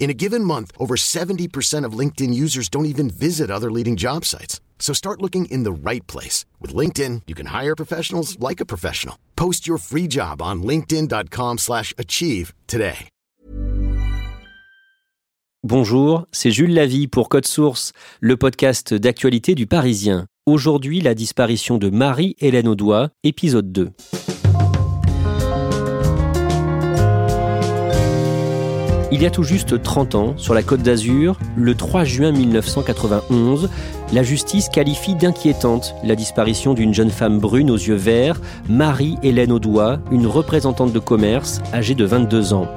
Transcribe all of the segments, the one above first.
In a given month, over 70% of LinkedIn users don't even visit other leading job sites. So start looking in the right place. With LinkedIn, you can hire professionals like a professional. Post your free job on linkedin.com slash achieve today. Bonjour, c'est Jules Lavie pour Code Source, le podcast d'actualité du Parisien. Aujourd'hui, la disparition de Marie-Hélène Audois, épisode 2. Il y a tout juste 30 ans, sur la Côte d'Azur, le 3 juin 1991, la justice qualifie d'inquiétante la disparition d'une jeune femme brune aux yeux verts, Marie-Hélène Audois, une représentante de commerce âgée de 22 ans.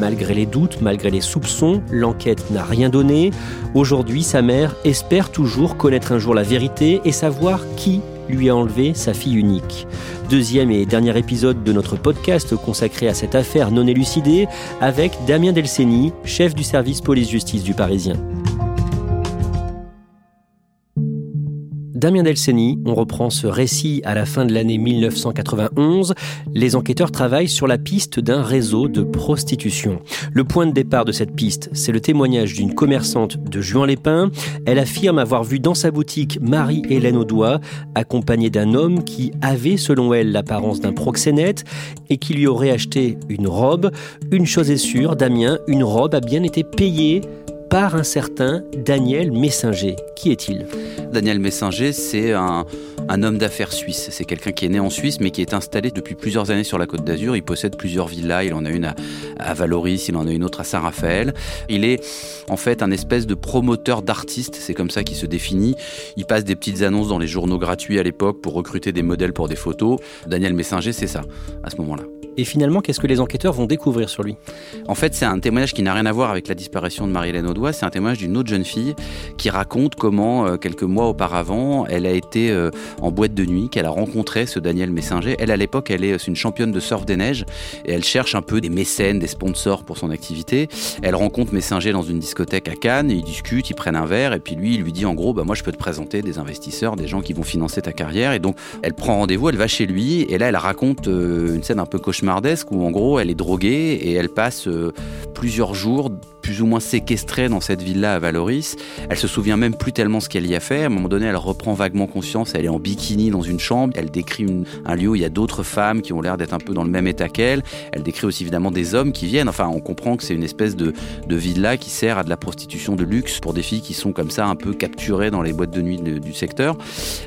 Malgré les doutes, malgré les soupçons, l'enquête n'a rien donné. Aujourd'hui, sa mère espère toujours connaître un jour la vérité et savoir qui lui a enlevé sa fille unique. Deuxième et dernier épisode de notre podcast consacré à cette affaire non élucidée avec Damien Delceni, chef du service police-justice du Parisien. Damien Delceni, on reprend ce récit à la fin de l'année 1991. Les enquêteurs travaillent sur la piste d'un réseau de prostitution. Le point de départ de cette piste, c'est le témoignage d'une commerçante de Juan-les-Pins. Elle affirme avoir vu dans sa boutique Marie-Hélène Audois, accompagnée d'un homme qui avait, selon elle, l'apparence d'un proxénète et qui lui aurait acheté une robe. Une chose est sûre, Damien, une robe a bien été payée par un certain Daniel Messinger. Qui est-il? Daniel Messinger, c'est un, homme d'affaires suisse. C'est quelqu'un qui est né en Suisse, mais qui est installé depuis plusieurs années sur la Côte d'Azur. Il possède plusieurs villas. Il en a une à, à, Valoris, il en a une autre à Saint-Raphaël. Il est en fait un espèce de promoteur d'artistes. C'est comme ça qu'il se définit. Il passe des petites annonces dans les journaux gratuits à l'époque pour recruter des modèles pour des photos. Daniel Messinger, c'est ça, à ce moment-là. Et finalement, qu'est-ce que les enquêteurs vont découvrir sur lui? En fait, c'est un témoignage qui n'a rien à voir avec la disparition de Marie-Hélène Audois. C'est un témoignage d'une autre jeune fille qui raconte comment, euh, quelques mois auparavant, elle a été euh, en boîte de nuit, qu'elle a rencontré ce Daniel Messinger. Elle, à l'époque, elle est une championne de surf des neiges et elle cherche un peu des mécènes, des sponsors pour son activité. Elle rencontre Messinger dans une discothèque à Cannes, ils discutent, ils prennent un verre et puis lui, il lui dit en gros, bah, moi je peux te présenter des investisseurs, des gens qui vont financer ta carrière. Et donc, elle prend rendez-vous, elle va chez lui et là, elle raconte euh, une scène un peu cauchemardesque où en gros, elle est droguée et elle passe plusieurs jours plus ou moins séquestrée dans cette ville-là à Valoris. Elle se souvient même plus tellement ce qu'elle y a fait. À un moment donné, elle reprend vaguement conscience. Elle est en bikini dans une chambre. Elle décrit un lieu où il y a d'autres femmes qui ont l'air d'être un peu dans le même état qu'elle. Elle décrit aussi évidemment des hommes qui viennent. Enfin, on comprend que c'est une espèce de, de villa qui sert à de la prostitution de luxe pour des filles qui sont comme ça un peu capturées dans les boîtes de nuit du secteur.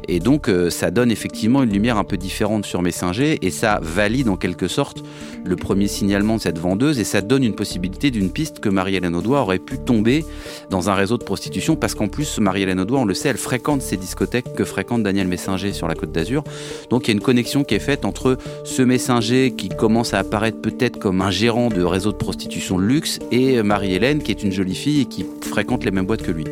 Et donc, euh, ça donne effectivement une lumière un peu différente sur Messinger et ça valide en quelque sorte le premier signalement de cette vendeuse et ça donne une possibilité d'une piste que Marie-Hélène Audois aurait pu tomber dans un réseau de prostitution parce qu'en plus, Marie-Hélène Audois, on le sait, elle fréquente ces discothèques que fréquente Daniel Messinger sur la Côte d'Azur. Donc il y a une connexion qui est faite entre ce Messinger qui commence à apparaître peut-être comme un gérant de réseau de prostitution de luxe et Marie-Hélène qui est une jolie fille et qui fréquente les mêmes boîtes que lui.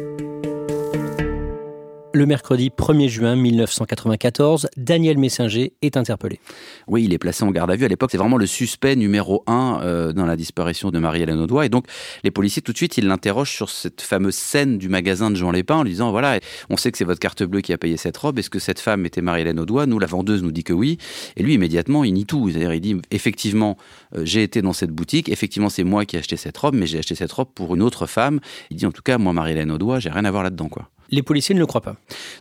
Le mercredi 1er juin 1994, Daniel Messinger est interpellé. Oui, il est placé en garde à vue. À l'époque, c'est vraiment le suspect numéro un euh, dans la disparition de Marie-Hélène Audois. Et donc, les policiers, tout de suite, ils l'interrogent sur cette fameuse scène du magasin de Jean Lépin en lui disant, voilà, on sait que c'est votre carte bleue qui a payé cette robe. Est-ce que cette femme était Marie-Hélène Audois Nous, la vendeuse nous dit que oui. Et lui, immédiatement, il nie tout. C'est-à-dire, il dit, effectivement, euh, j'ai été dans cette boutique. Effectivement, c'est moi qui ai acheté cette robe, mais j'ai acheté cette robe pour une autre femme. Il dit, en tout cas, moi, Marie-Hélène Audois, j'ai rien à voir là-dedans, quoi. Les policiers ne le croient pas.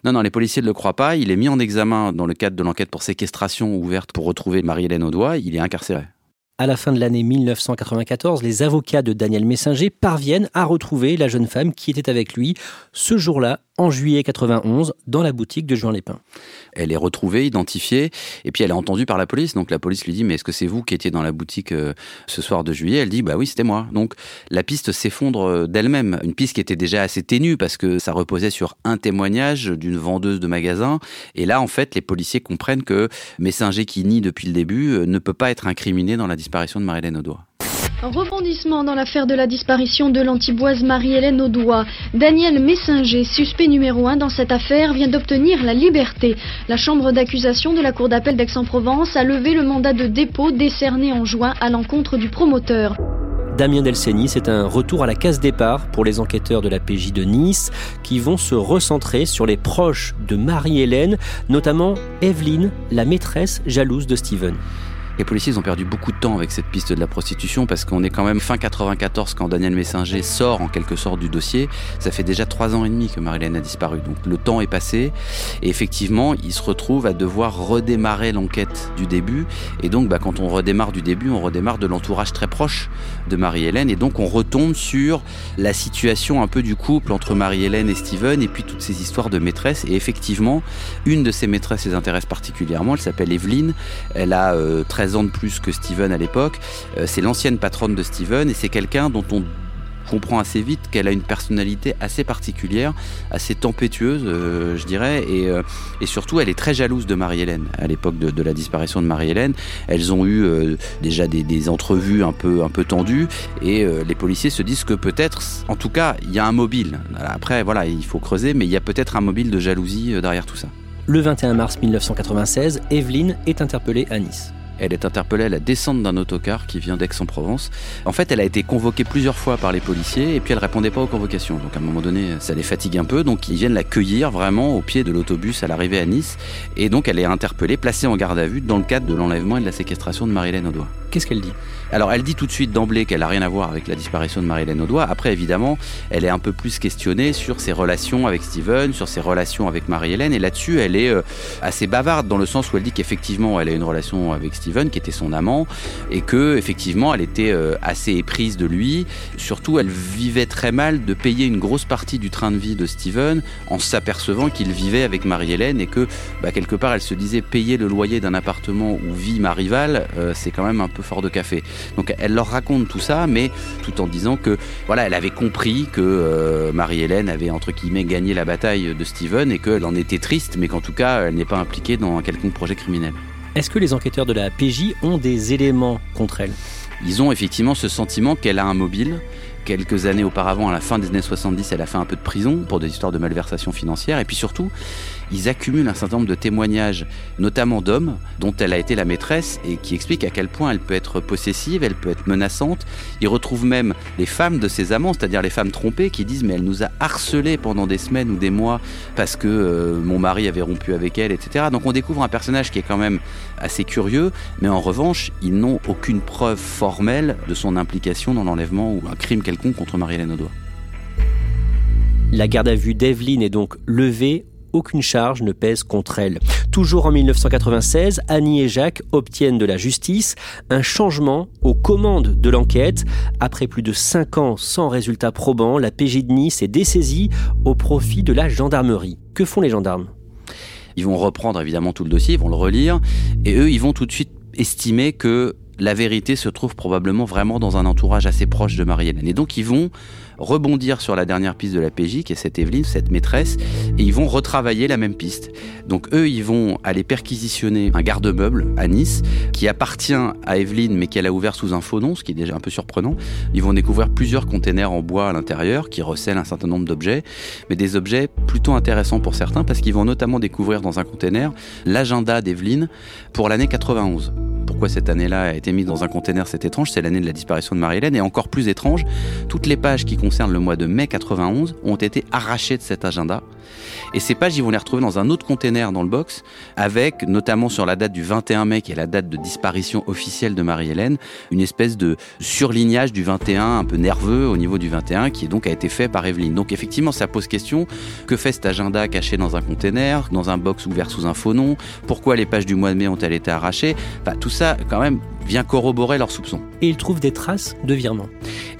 Non, non, les policiers ne le croient pas. Il est mis en examen dans le cadre de l'enquête pour séquestration ouverte pour retrouver Marie-Hélène Audois. Il est incarcéré. À la fin de l'année 1994, les avocats de Daniel Messinger parviennent à retrouver la jeune femme qui était avec lui ce jour-là en juillet 91 dans la boutique de Jean Lépin. Elle est retrouvée, identifiée, et puis elle est entendue par la police. Donc la police lui dit, mais est-ce que c'est vous qui étiez dans la boutique euh, ce soir de juillet? Elle dit, bah oui, c'était moi. Donc la piste s'effondre euh, d'elle-même. Une piste qui était déjà assez ténue parce que ça reposait sur un témoignage d'une vendeuse de magasin. Et là, en fait, les policiers comprennent que Messinger, qui nie depuis le début, euh, ne peut pas être incriminé dans la disparition de Marie-Hélène Audois. Un rebondissement dans l'affaire de la disparition de l'antiboise Marie-Hélène Audois. Daniel Messinger, suspect numéro un dans cette affaire, vient d'obtenir la liberté. La chambre d'accusation de la Cour d'appel d'Aix-en-Provence a levé le mandat de dépôt décerné en juin à l'encontre du promoteur. Damien Delceni, c'est un retour à la case départ pour les enquêteurs de la PJ de Nice qui vont se recentrer sur les proches de Marie-Hélène, notamment Evelyne, la maîtresse jalouse de Steven. Les policiers ont perdu beaucoup de temps avec cette piste de la prostitution parce qu'on est quand même fin 94 quand Daniel Messinger sort en quelque sorte du dossier. Ça fait déjà trois ans et demi que Marilène a disparu. Donc le temps est passé et effectivement, il se retrouve à devoir redémarrer l'enquête du début. Et donc, bah, quand on redémarre du début, on redémarre de l'entourage très proche de Marie-Hélène. Et donc, on retombe sur la situation un peu du couple entre Marie-Hélène et Steven et puis toutes ces histoires de maîtresses. Et effectivement, une de ces maîtresses les intéresse particulièrement. Elle s'appelle Evelyne. Elle a euh, 13 plus que Steven à l'époque. Euh, c'est l'ancienne patronne de Steven et c'est quelqu'un dont on comprend assez vite qu'elle a une personnalité assez particulière, assez tempétueuse, euh, je dirais, et, euh, et, surtout elle est très jalouse de Marie-Hélène à l'époque de, la disparition de Marie-Hélène. Elles ont eu déjà des, des, entrevues un peu, un peu tendues, et les policiers se disent que peut-être, en tout cas, il y a un mobile. Après, voilà, il faut creuser, mais il y a peut-être un mobile de jalousie derrière tout ça. Le 21 mars 1996, Evelyne est interpellée à Nice. Elle est interpellée à la descente d'un autocar qui vient d'Aix-en-Provence. En fait, elle a été convoquée plusieurs fois par les policiers et puis elle répondait pas aux convocations. Donc à un moment donné, ça les fatigue un peu. Donc ils viennent la cueillir vraiment au pied de l'autobus à l'arrivée à Nice. Et donc elle est interpellée, placée en garde à vue dans le cadre de l'enlèvement et de la séquestration de Marie-Hélène Audois. Qu'est-ce qu'elle dit alors elle dit tout de suite d'emblée qu'elle n'a rien à voir avec la disparition de Marie-Hélène Audois. Après évidemment, elle est un peu plus questionnée sur ses relations avec Steven, sur ses relations avec Marie-Hélène. Et là-dessus, elle est assez bavarde dans le sens où elle dit qu'effectivement, elle a une relation avec Steven qui était son amant et que effectivement, elle était assez éprise de lui. Surtout, elle vivait très mal de payer une grosse partie du train de vie de Steven en s'apercevant qu'il vivait avec Marie-Hélène et que bah, quelque part, elle se disait payer le loyer d'un appartement où vit ma rivale, euh, c'est quand même un peu fort de café. Donc elle leur raconte tout ça, mais tout en disant que voilà, elle avait compris que euh, Marie-Hélène avait entre guillemets gagné la bataille de Steven et qu'elle en était triste, mais qu'en tout cas elle n'est pas impliquée dans un quelconque projet criminel. Est-ce que les enquêteurs de la PJ ont des éléments contre elle? Ils ont effectivement ce sentiment qu'elle a un mobile. Quelques années auparavant, à la fin des années 70, elle a fait un peu de prison pour des histoires de malversation financière. Et puis surtout, ils accumulent un certain nombre de témoignages, notamment d'hommes dont elle a été la maîtresse et qui expliquent à quel point elle peut être possessive, elle peut être menaçante. Ils retrouvent même les femmes de ses amants, c'est-à-dire les femmes trompées, qui disent mais elle nous a harcelés pendant des semaines ou des mois parce que euh, mon mari avait rompu avec elle, etc. Donc on découvre un personnage qui est quand même assez curieux, mais en revanche, ils n'ont aucune preuve formelle de son implication dans l'enlèvement ou un crime quelconque contre Marie-Hélène Audois. La garde à vue d'Evelyne est donc levée aucune charge ne pèse contre elle. Toujours en 1996, Annie et Jacques obtiennent de la justice un changement aux commandes de l'enquête. Après plus de 5 ans sans résultat probant, la PJ de Nice est dessaisie au profit de la gendarmerie. Que font les gendarmes? Ils vont reprendre évidemment tout le dossier, ils vont le relire, et eux, ils vont tout de suite estimer que la vérité se trouve probablement vraiment dans un entourage assez proche de Marie-Hélène. Et donc ils vont rebondir sur la dernière piste de la PJ, qui est cette Evelyne, cette maîtresse, et ils vont retravailler la même piste. Donc eux, ils vont aller perquisitionner un garde-meuble à Nice, qui appartient à Evelyne, mais qu'elle a ouvert sous un faux nom, ce qui est déjà un peu surprenant. Ils vont découvrir plusieurs containers en bois à l'intérieur, qui recèlent un certain nombre d'objets, mais des objets plutôt intéressants pour certains, parce qu'ils vont notamment découvrir dans un container l'agenda d'Evelyne pour l'année 91 pourquoi cette année-là a été mise dans un container, c'est étrange, c'est l'année de la disparition de Marie-Hélène, et encore plus étrange, toutes les pages qui concernent le mois de mai 91 ont été arrachées de cet agenda. Et ces pages, ils vont les retrouver dans un autre container dans le box, avec notamment sur la date du 21 mai, qui est la date de disparition officielle de Marie-Hélène, une espèce de surlignage du 21, un peu nerveux au niveau du 21, qui donc a été fait par Evelyne. Donc effectivement, ça pose question, que fait cet agenda caché dans un container, dans un box ouvert sous un faux nom? Pourquoi les pages du mois de mai ont-elles été arrachées? Enfin, Tout ça, quand même, vient corroborer leurs soupçons. Et ils trouvent des traces de virements.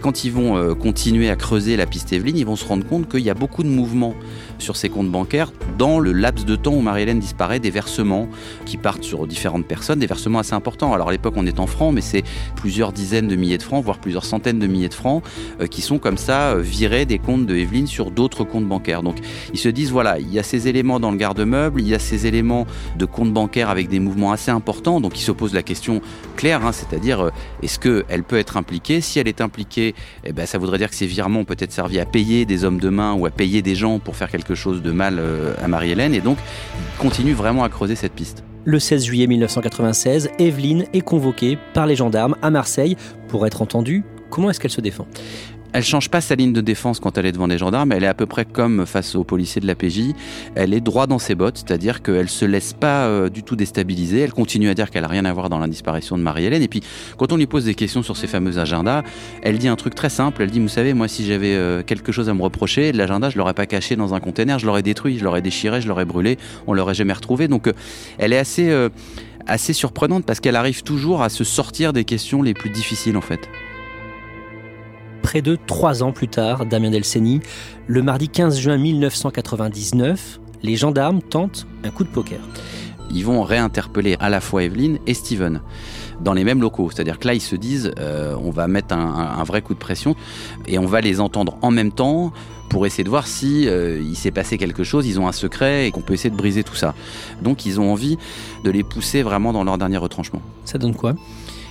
Quand ils vont euh, continuer à creuser la piste Evelyne, ils vont se rendre compte qu'il y a beaucoup de mouvements sur ces comptes bancaires dans le laps de temps où Marie-Hélène disparaît, des versements qui partent sur différentes personnes, des versements assez importants. Alors à l'époque on est en francs, mais c'est plusieurs dizaines de milliers de francs, voire plusieurs centaines de milliers de francs euh, qui sont comme ça euh, virés des comptes de Evelyne sur d'autres comptes bancaires. Donc ils se disent voilà, il y a ces éléments dans le garde-meuble, il y a ces éléments de comptes bancaires avec des mouvements assez importants, donc ils se posent la question claire, hein, c'est-à-dire euh, est-ce qu'elle peut être impliquée? Si elle est impliquée, eh ben, ça voudrait dire que ces virements ont peut-être servi à payer des hommes de main ou à payer des gens pour faire quelque chose de mal euh, à Marie-Hélène et donc il continue vraiment à creuser cette piste. Le 16 juillet 1996, Evelyne est convoquée par les gendarmes à Marseille pour être entendue. Comment est-ce qu'elle se défend? Elle change pas sa ligne de défense quand elle est devant les gendarmes. Elle est à peu près comme face aux policiers de la PJ. Elle est droit dans ses bottes, c'est-à-dire qu'elle se laisse pas euh, du tout déstabiliser. Elle continue à dire qu'elle a rien à voir dans la disparition de Marie-Hélène. Et puis, quand on lui pose des questions sur ces fameux agendas, elle dit un truc très simple. Elle dit, vous savez, moi, si j'avais euh, quelque chose à me reprocher, l'agenda, je l'aurais pas caché dans un container, je l'aurais détruit, je l'aurais déchiré, je l'aurais brûlé, on l'aurait jamais retrouvé. Donc, euh, elle est assez, assez surprenante parce qu'elle arrive toujours à se sortir des questions les plus difficiles, en fait près de trois ans plus tard, Damien Delceni, le mardi 15 juin 1999, les gendarmes tentent un coup de poker. Ils vont réinterpeller à la fois Evelyne et Steven dans les mêmes locaux. C'est-à-dire que là, ils se disent, euh, on va mettre un, vrai coup de pression et on va les entendre en même temps pour essayer de voir si euh, il s'est passé quelque chose, ils ont un secret et qu'on peut essayer de briser tout ça. Donc ils ont envie de les pousser vraiment dans leur dernier retranchement. Ça donne quoi?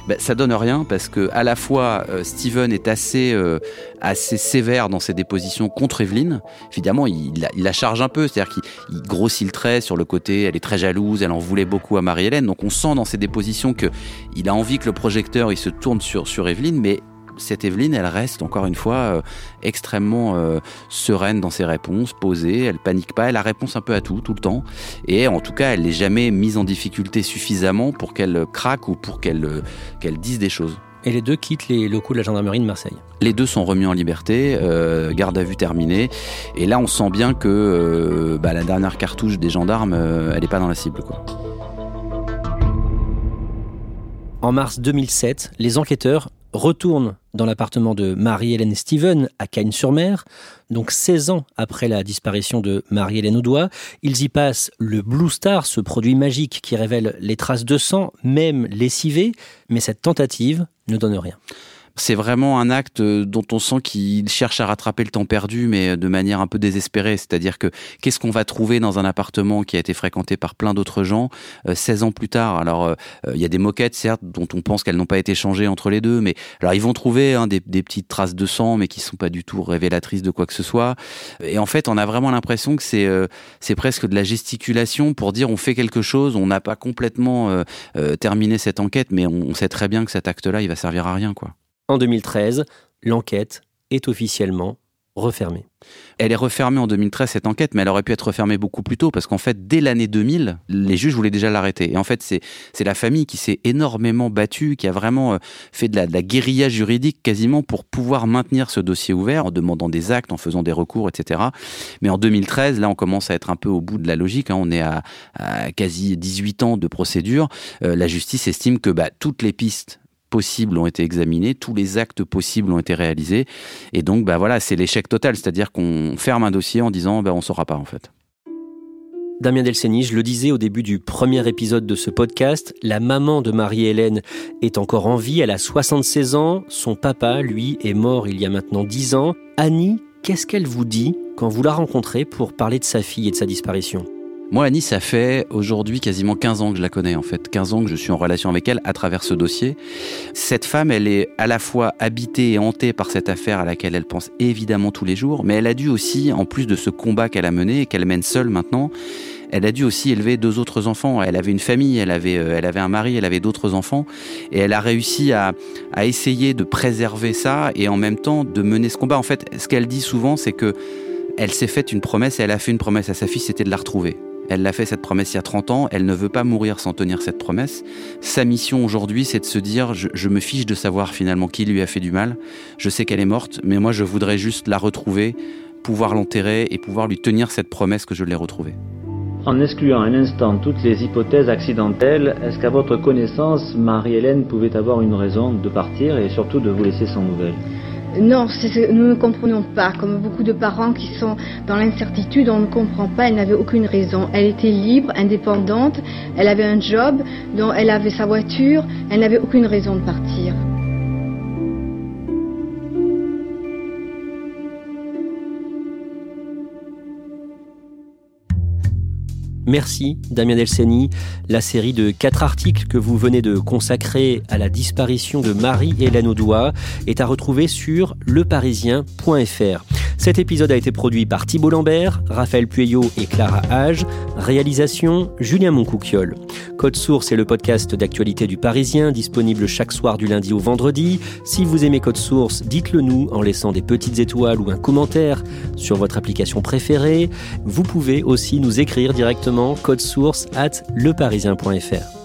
Ben, ça donne rien parce que à la fois euh, Steven est assez euh, assez sévère dans ses dépositions contre Evelyne. Évidemment, il, la charge un peu, c'est-à-dire qu'il grossit le trait sur le côté. Elle est très jalouse, elle en voulait beaucoup à Marie-Hélène. Donc on sent dans ses dépositions que il a envie que le projecteur se tourne sur sur Evelyne, mais cette Evelyne, elle reste encore une fois euh, extrêmement euh, sereine dans ses réponses, posée, elle panique pas, elle a réponse un peu à tout, tout le temps. Et en tout cas, elle n'est jamais mise en difficulté suffisamment pour qu'elle craque ou pour qu'elle euh, qu'elle dise des choses. Et les deux quittent les locaux de la gendarmerie de Marseille. Les deux sont remis en liberté, garde à vue terminée. Et là, on sent bien que bah, la dernière cartouche des gendarmes, elle n'est pas dans la cible. Quoi. En mars 2007, les enquêteurs retourne dans l'appartement de Marie-Hélène Steven à Cagnes-sur-Mer, donc 16 ans après la disparition de Marie-Hélène Audois. Ils y passent le Blue Star, ce produit magique qui révèle les traces de sang, même lessivées, mais cette tentative ne donne rien c'est vraiment un acte euh, dont on sent qu'il cherche à rattraper le temps perdu, mais de manière un peu désespérée. C'est-à-dire que qu'est-ce qu'on va trouver dans un appartement qui a été fréquenté par plein d'autres gens 16 euh, ans plus tard? Alors, euh, il y a des moquettes, certes, dont on pense qu'elles n'ont pas été changées entre les deux, mais alors ils vont trouver hein, des, petites traces de sang, mais qui sont pas du tout révélatrices de quoi que ce soit. Et en fait, on a vraiment l'impression que c'est c'est presque de la gesticulation pour dire on fait quelque chose, on n'a pas complètement terminé cette enquête, mais on, on sait très bien que cet acte-là, il va servir à rien, quoi. En 2013, l'enquête est officiellement refermée. Elle est refermée en 2013, cette enquête, mais elle aurait pu être refermée beaucoup plus tôt, parce qu'en fait, dès l'année 2000, les juges voulaient déjà l'arrêter. Et en fait, c'est, la famille qui s'est énormément battue, qui a vraiment euh, fait de la, de la, guérilla juridique quasiment pour pouvoir maintenir ce dossier ouvert, en demandant des actes, en faisant des recours, etc. Mais en 2013, là, on commence à être un peu au bout de la logique. Hein. On est à, quasi 18 ans de procédure. Euh, la justice estime que bah, toutes les pistes possibles ont été examinés, tous les actes possibles ont été réalisés. Et donc, bah voilà, c'est l'échec total. C'est-à-dire qu'on ferme un dossier en disant, bah, on ne saura pas en fait. Damien Delceni, je le disais au début du premier épisode de ce podcast, la maman de Marie-Hélène est encore en vie, elle a 76 ans, son papa, lui, est mort il y a maintenant 10 ans. Annie, qu'est-ce qu'elle vous dit quand vous la rencontrez pour parler de sa fille et de sa disparition? Moi, Annie, ça fait aujourd'hui quasiment 15 ans que je la connais, en fait. 15 ans que je suis en relation avec elle à travers ce dossier. Cette femme, elle est à la fois habitée et hantée par cette affaire à laquelle elle pense évidemment tous les jours, mais elle a dû aussi, en plus de ce combat qu'elle a mené et qu'elle mène seule maintenant, elle a dû aussi élever deux autres enfants. Elle avait une famille, elle avait, euh, elle avait un mari, elle avait d'autres enfants. Et elle a réussi à, essayer de préserver ça et en même temps de mener ce combat. En fait, ce qu'elle dit souvent, c'est que elle s'est faite une promesse et elle a fait une promesse à sa fille, c'était de la retrouver. Elle l'a fait cette promesse il y a 30 ans, elle ne veut pas mourir sans tenir cette promesse. Sa mission aujourd'hui, c'est de se dire, je, me fiche de savoir finalement qui lui a fait du mal. Je sais qu'elle est morte, mais moi je voudrais juste la retrouver, pouvoir l'enterrer et pouvoir lui tenir cette promesse que je l'ai retrouvée. En excluant un instant toutes les hypothèses accidentelles, est-ce qu'à votre connaissance, Marie-Hélène pouvait avoir une raison de partir et surtout de vous laisser sans nouvelles? Non, nous ne comprenons pas. Comme beaucoup de parents qui sont dans l'incertitude, on ne comprend pas. Elle n'avait aucune raison. Elle était libre, indépendante. Elle avait un job, elle avait sa voiture. Elle n'avait aucune raison de partir. Merci Damien Delceni. La série de quatre articles que vous venez de consacrer à la disparition de Marie-Hélène Audois est à retrouver sur leparisien.fr. Cet épisode a été produit par Thibault Lambert, Raphaël Pueyo et Clara Hage. Réalisation Julien Moncouquiole. Code Source est le podcast d'actualité du Parisien, disponible chaque soir du lundi au vendredi. Si vous aimez Code Source, dites-le nous en laissant des petites étoiles ou un commentaire sur votre application préférée. Vous pouvez aussi nous écrire directement code source at leparisien.fr.